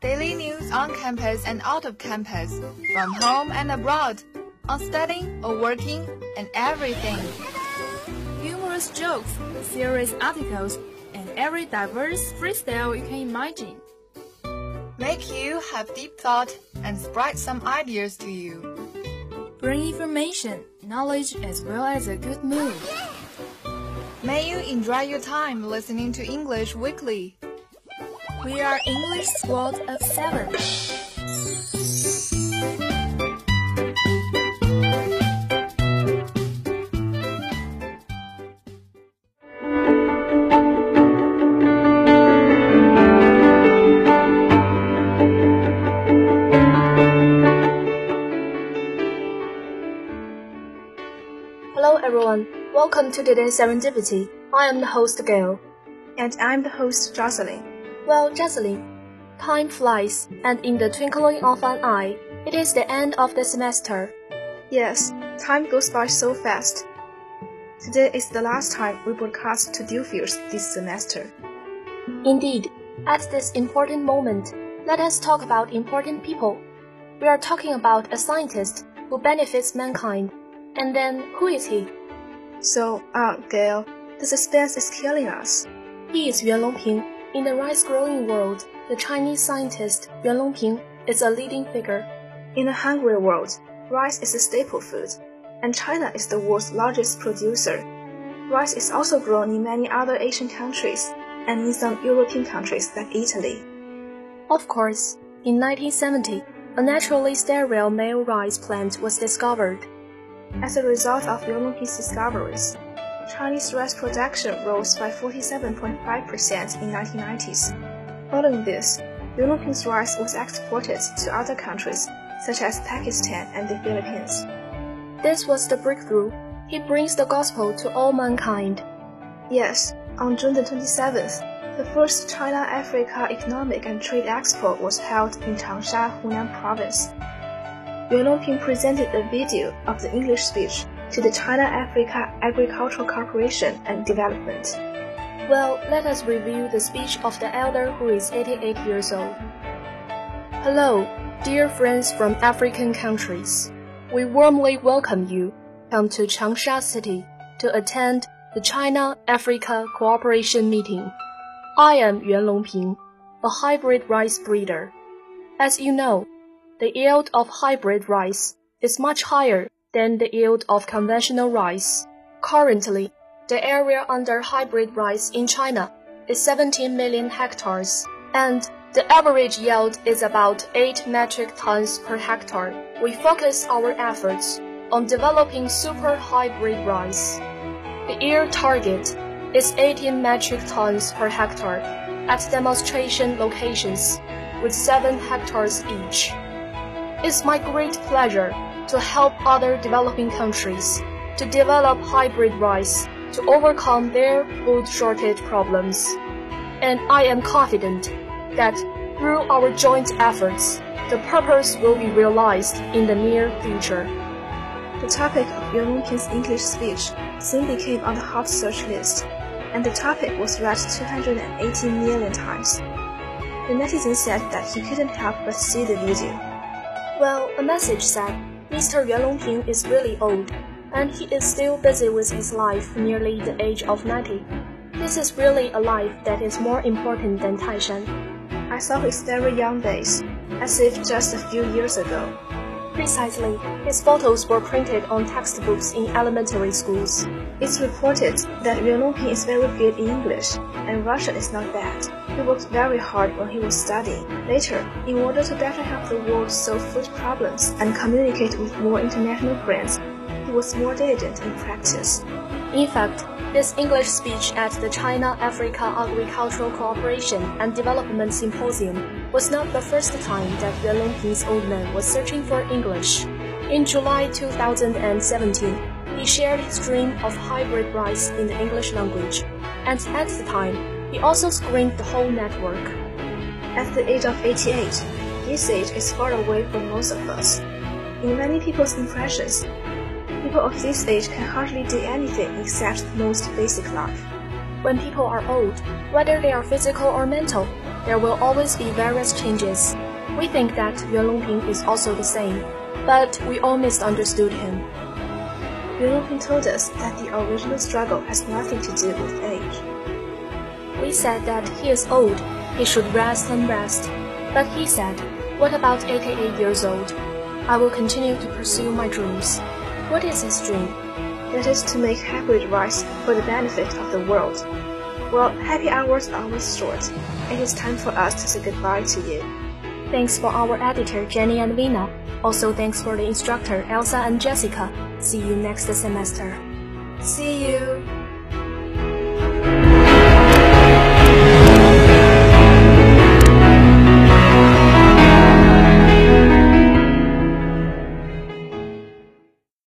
Daily news on campus and out of campus, from home and abroad, on studying or working, and everything. Humorous jokes, serious articles, and every diverse freestyle you can imagine. Make you have deep thought and spread some ideas to you. Bring information, knowledge, as well as a good mood. May you enjoy your time listening to English Weekly. We are English Squad of Seven. Everyone, welcome to today's Serendipity. I am the host Gail. And I'm the host Jocelyn. Well, Jocelyn, time flies, and in the twinkling of an eye, it is the end of the semester. Yes, time goes by so fast. Today is the last time we broadcast to Dewfields this semester. Indeed, at this important moment, let us talk about important people. We are talking about a scientist who benefits mankind. And then, who is he? So, ah, Gail, the suspense is killing us. He is Yuan Longping. In the rice-growing world, the Chinese scientist Yuan Longping is a leading figure. In a hungry world, rice is a staple food, and China is the world's largest producer. Rice is also grown in many other Asian countries and in some European countries like Italy. Of course, in 1970, a naturally sterile male rice plant was discovered. As a result of Yuan Longping's discoveries, Chinese rice production rose by 47.5% in 1990s. Following this, Yuan Longping's rice was exported to other countries such as Pakistan and the Philippines. This was the breakthrough. He brings the gospel to all mankind. Yes, on June the 27th, the first China-Africa Economic and Trade Expo was held in Changsha, Hunan Province. Yuan Longping presented a video of the English speech to the China-Africa Agricultural Corporation and Development. Well, let us review the speech of the elder who is 88 years old. Hello, dear friends from African countries. We warmly welcome you come to Changsha City to attend the China-Africa Cooperation meeting. I am Yuan Longping, a hybrid rice breeder. As you know, the yield of hybrid rice is much higher than the yield of conventional rice. Currently, the area under hybrid rice in China is 17 million hectares, and the average yield is about 8 metric tons per hectare. We focus our efforts on developing super hybrid rice. The year target is 18 metric tons per hectare at demonstration locations with 7 hectares each. It's my great pleasure to help other developing countries to develop hybrid rice to overcome their food shortage problems. And I am confident that through our joint efforts, the purpose will be realized in the near future. The topic of Yuan Longping's English speech soon became on the hot search list, and the topic was read 280 million times. The netizens said that he couldn't help but see the video. Well, a message said, Mr. Yuan Longping is really old, and he is still busy with his life nearly the age of 90. This is really a life that is more important than Taishan. I saw his very young days, as if just a few years ago. Precisely, his photos were printed on textbooks in elementary schools. It's reported that Yuan Longping is very good in English, and Russian is not bad. He worked very hard when he was studying. Later, in order to better help the world solve food problems and communicate with more international friends, he was more diligent in practice. In fact, his English speech at the China-Africa Agricultural Cooperation and Development Symposium was not the first time that Yuan old man was searching for English. In July 2017, he shared his dream of hybrid rice in the English language, and at the time, he also screened the whole network. At the age of 88, this age is far away from most of us. In many people's impressions, People of this age can hardly do anything except the most basic life. When people are old, whether they are physical or mental, there will always be various changes. We think that Yuan Longping is also the same, but we all misunderstood him. Yuan Longping told us that the original struggle has nothing to do with age. We said that he is old, he should rest and rest. But he said, What about 88 years old? I will continue to pursue my dreams. What is his dream? That is to make hybrid rice for the benefit of the world. Well, happy hours are always short. It is time for us to say goodbye to you. Thanks for our editor Jenny and Vina. Also thanks for the instructor Elsa and Jessica. See you next semester. See you.